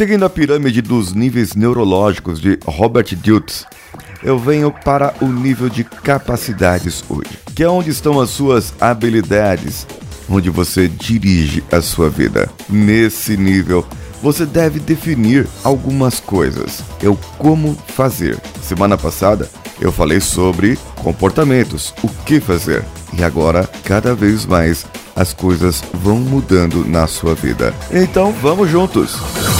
Seguindo a pirâmide dos níveis neurológicos de Robert Dilts, eu venho para o nível de capacidades hoje, que é onde estão as suas habilidades, onde você dirige a sua vida. Nesse nível, você deve definir algumas coisas. Eu como fazer. Semana passada eu falei sobre comportamentos, o que fazer. E agora, cada vez mais, as coisas vão mudando na sua vida. Então, vamos juntos!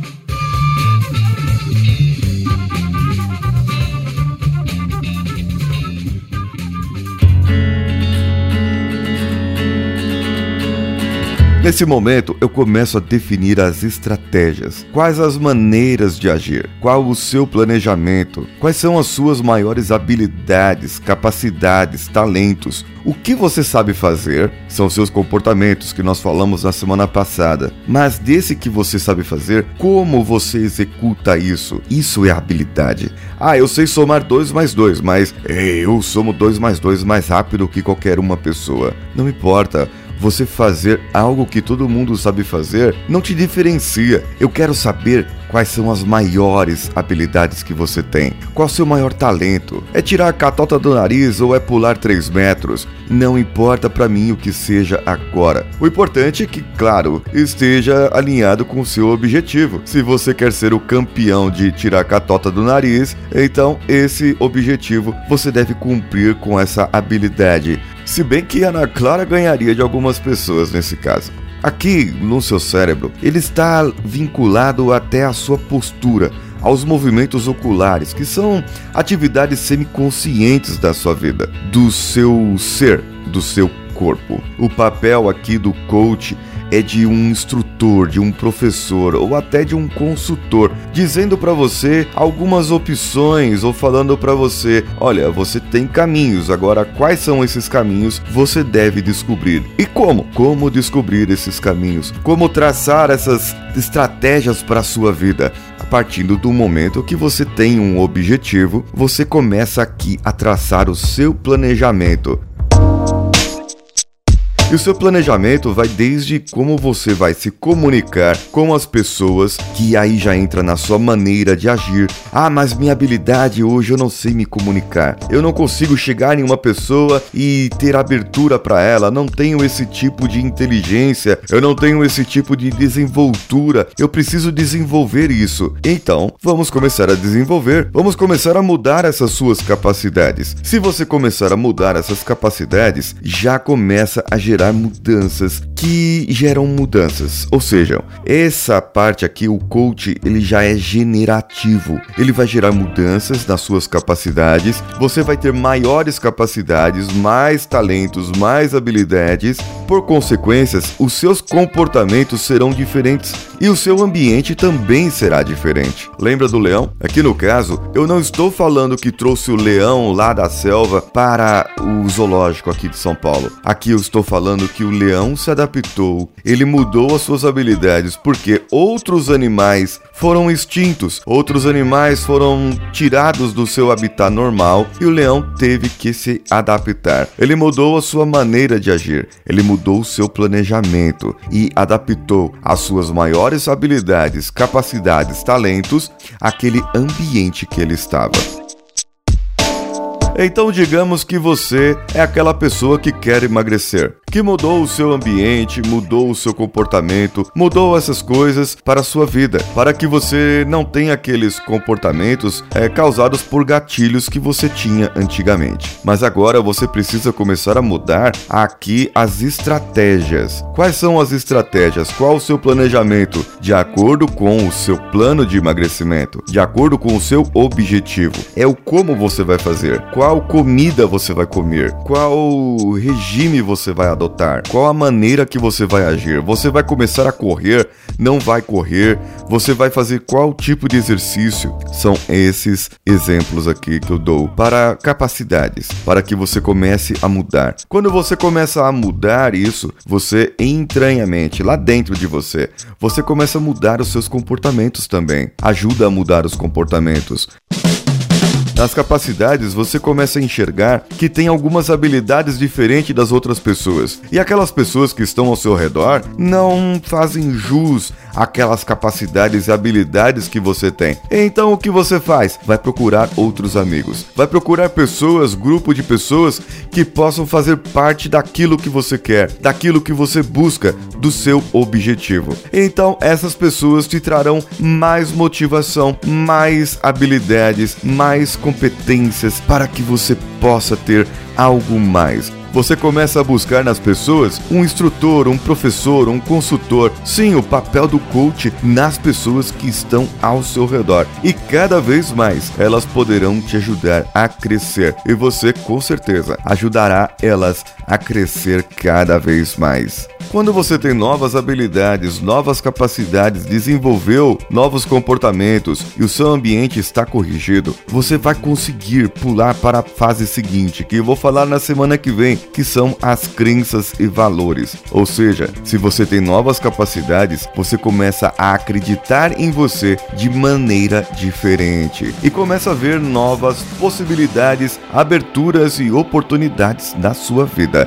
Nesse momento, eu começo a definir as estratégias, quais as maneiras de agir, qual o seu planejamento, quais são as suas maiores habilidades, capacidades, talentos, o que você sabe fazer são seus comportamentos que nós falamos na semana passada. Mas desse que você sabe fazer, como você executa isso? Isso é habilidade. Ah, eu sei somar 2 mais 2, mas eu somo 2 mais 2 mais rápido que qualquer uma pessoa. Não importa você fazer algo que todo mundo sabe fazer não te diferencia. Eu quero saber quais são as maiores habilidades que você tem. Qual seu maior talento? É tirar a catota do nariz ou é pular 3 metros? Não importa para mim o que seja agora. O importante é que, claro, esteja alinhado com o seu objetivo. Se você quer ser o campeão de tirar a catota do nariz, então esse objetivo você deve cumprir com essa habilidade. Se bem que Ana Clara ganharia de algumas pessoas nesse caso. Aqui no seu cérebro, ele está vinculado até a sua postura, aos movimentos oculares, que são atividades semiconscientes da sua vida, do seu ser, do seu corpo. O papel aqui do coach é de um instrutor, de um professor ou até de um consultor, dizendo para você algumas opções ou falando para você: olha, você tem caminhos, agora quais são esses caminhos você deve descobrir. E como? Como descobrir esses caminhos? Como traçar essas estratégias para a sua vida? A partir do momento que você tem um objetivo, você começa aqui a traçar o seu planejamento. E o seu planejamento vai desde como você vai se comunicar com as pessoas, que aí já entra na sua maneira de agir. Ah, mas minha habilidade hoje eu não sei me comunicar. Eu não consigo chegar em uma pessoa e ter abertura para ela. Não tenho esse tipo de inteligência. Eu não tenho esse tipo de desenvoltura. Eu preciso desenvolver isso. Então, vamos começar a desenvolver. Vamos começar a mudar essas suas capacidades. Se você começar a mudar essas capacidades, já começa a gerar gerar mudanças que geram mudanças. Ou seja, essa parte aqui, o coach, ele já é generativo. Ele vai gerar mudanças nas suas capacidades. Você vai ter maiores capacidades, mais talentos, mais habilidades. Por consequências, os seus comportamentos serão diferentes e o seu ambiente também será diferente. Lembra do leão? Aqui no caso, eu não estou falando que trouxe o leão lá da selva para o zoológico aqui de São Paulo. Aqui eu estou falando que o leão se adaptou, ele mudou as suas habilidades porque outros animais foram extintos, outros animais foram tirados do seu habitat normal e o leão teve que se adaptar. Ele mudou a sua maneira de agir, ele mudou o seu planejamento e adaptou as suas maiores habilidades, capacidades, talentos àquele ambiente que ele estava. Então digamos que você é aquela pessoa que quer emagrecer que mudou o seu ambiente, mudou o seu comportamento, mudou essas coisas para a sua vida, para que você não tenha aqueles comportamentos é, causados por gatilhos que você tinha antigamente. Mas agora você precisa começar a mudar aqui as estratégias. Quais são as estratégias? Qual o seu planejamento? De acordo com o seu plano de emagrecimento, de acordo com o seu objetivo. É o como você vai fazer, qual comida você vai comer, qual regime você vai adotar adotar? Qual a maneira que você vai agir? Você vai começar a correr? Não vai correr? Você vai fazer qual tipo de exercício? São esses exemplos aqui que eu dou para capacidades, para que você comece a mudar. Quando você começa a mudar isso, você entranhamente, lá dentro de você, você começa a mudar os seus comportamentos também. Ajuda a mudar os comportamentos. Nas capacidades, você começa a enxergar que tem algumas habilidades diferentes das outras pessoas. E aquelas pessoas que estão ao seu redor não fazem jus aquelas capacidades e habilidades que você tem. Então o que você faz? Vai procurar outros amigos. Vai procurar pessoas, grupo de pessoas que possam fazer parte daquilo que você quer, daquilo que você busca, do seu objetivo. Então essas pessoas te trarão mais motivação, mais habilidades, mais competências para que você possa ter algo mais você começa a buscar nas pessoas um instrutor, um professor, um consultor. Sim, o papel do coach nas pessoas que estão ao seu redor. E cada vez mais elas poderão te ajudar a crescer. E você, com certeza, ajudará elas a crescer cada vez mais. Quando você tem novas habilidades, novas capacidades, desenvolveu novos comportamentos e o seu ambiente está corrigido, você vai conseguir pular para a fase seguinte, que eu vou falar na semana que vem, que são as crenças e valores. Ou seja, se você tem novas capacidades, você começa a acreditar em você de maneira diferente e começa a ver novas possibilidades, aberturas e oportunidades na sua vida.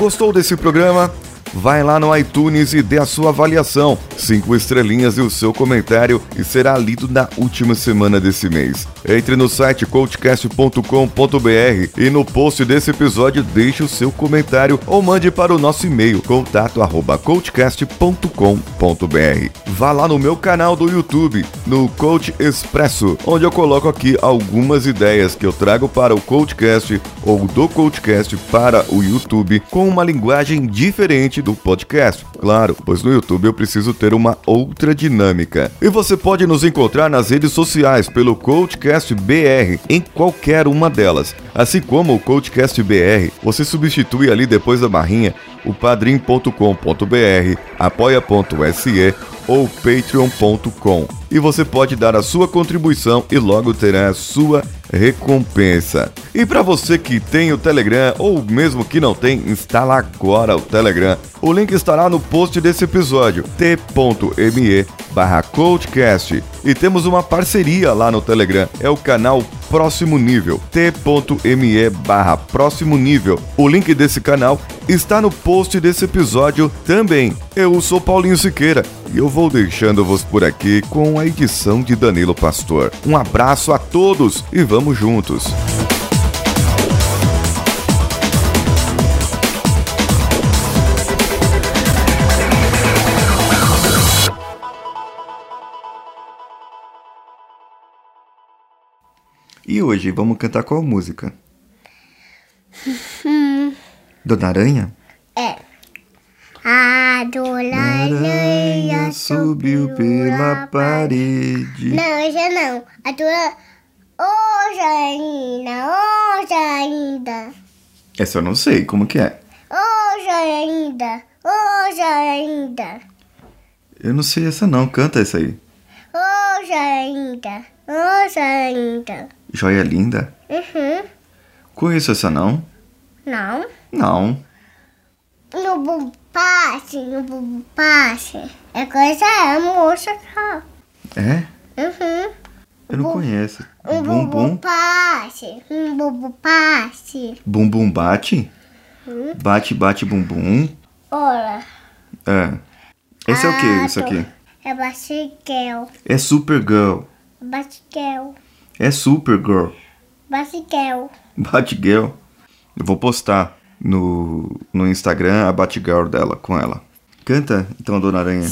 Gostou desse programa? Vai lá no iTunes e dê a sua avaliação, cinco estrelinhas e o seu comentário e será lido na última semana desse mês. Entre no site coachcast.com.br e no post desse episódio deixe o seu comentário ou mande para o nosso e-mail contato@coachcast.com.br. Vá lá no meu canal do YouTube, no Coach Expresso, onde eu coloco aqui algumas ideias que eu trago para o Coachcast ou do Coachcast para o YouTube com uma linguagem diferente do podcast, claro, pois no YouTube eu preciso ter uma outra dinâmica. E você pode nos encontrar nas redes sociais pelo Coachcast BR em qualquer uma delas. Assim como o Coachcast BR, você substitui ali depois da barrinha o padrim.com.br, apoia.se ou patreon.com. E você pode dar a sua contribuição e logo terá a sua recompensa. E para você que tem o Telegram ou mesmo que não tem, instala agora o Telegram. O link estará no post desse episódio, t.me barra. E temos uma parceria lá no Telegram, é o canal Próximo Nível, t.me barra Próximo Nível. O link desse canal está no post desse episódio também. Eu sou Paulinho Siqueira e eu vou deixando-vos por aqui com a edição de Danilo Pastor. Um abraço a todos e vamos juntos! E hoje vamos cantar qual música? Dona Aranha? É. A Dona Aranha subiu pela parede. Não, essa não. A Dona... Hoje ainda, hoje ainda. Essa eu não sei, como que é? Hoje ainda, hoje ainda. Eu não sei essa não, canta essa aí. Hoje ainda, hoje ainda. Joia linda? Uhum. Conheço essa não? Não. Não. No bumpasse, no bumpasse. É coisa, é moça só. É? Uhum. Eu não conheço. Um Bum bum. bumbum passe, um bumbum passe. Bum bum bate? Bate, bate, bum bum. Olha, É. Esse é o que Ah, isso tô. aqui? é basquel, É Supergirl. basquel, É Supergirl. basquel. Batgirl. Eu vou postar no, no Instagram a Batgirl dela com ela. Canta então, Dona Aranha.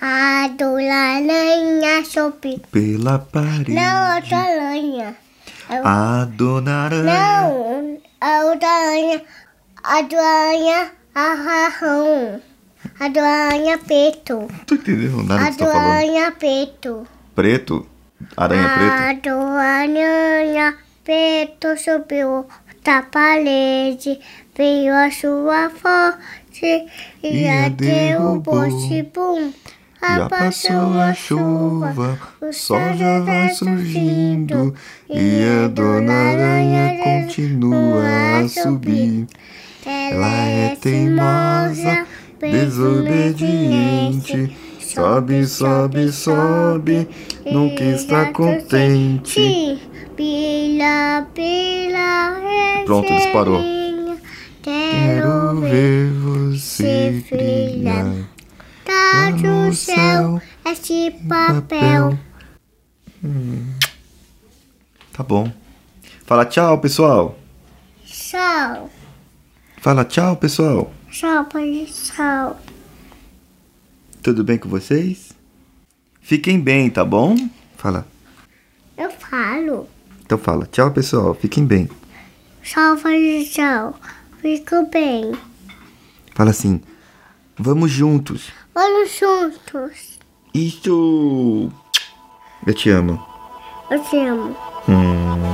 A dona aranha sobe. Pela parede. Não, outra aranha. Eu- A Dona Aranha. Não, a outra aranha, a dona aranha arrarrão. A dona aranha preto. Não tô entendendo nada A que você tá dona falando. aranha preto. Preto? Aranha preta? A aranha preto subiu da parede, veio a sua forte e, E a derrubou derrubou. bum. Já passou a chuva, o sol já vai surgindo e a dona aranha continua a subir. Ela é teimosa, desobediente, sobe, sobe, sobe, nunca está contente. Pila, pila, Pronto, disparou. Quero ver você brilhar Tá lá no céu. este papel. Hum. Tá bom. Fala tchau, pessoal. Tchau, Fala tchau, pessoal. tchau, pessoal. Tudo bem com vocês? Fiquem bem, tá bom? Fala. Eu falo. Então fala. Tchau, pessoal. Fiquem bem. Tchau, pessoal. Fico bem. Fala assim. Vamos juntos. Vamos juntos. Isso. Eu te amo. Eu te amo. Hum.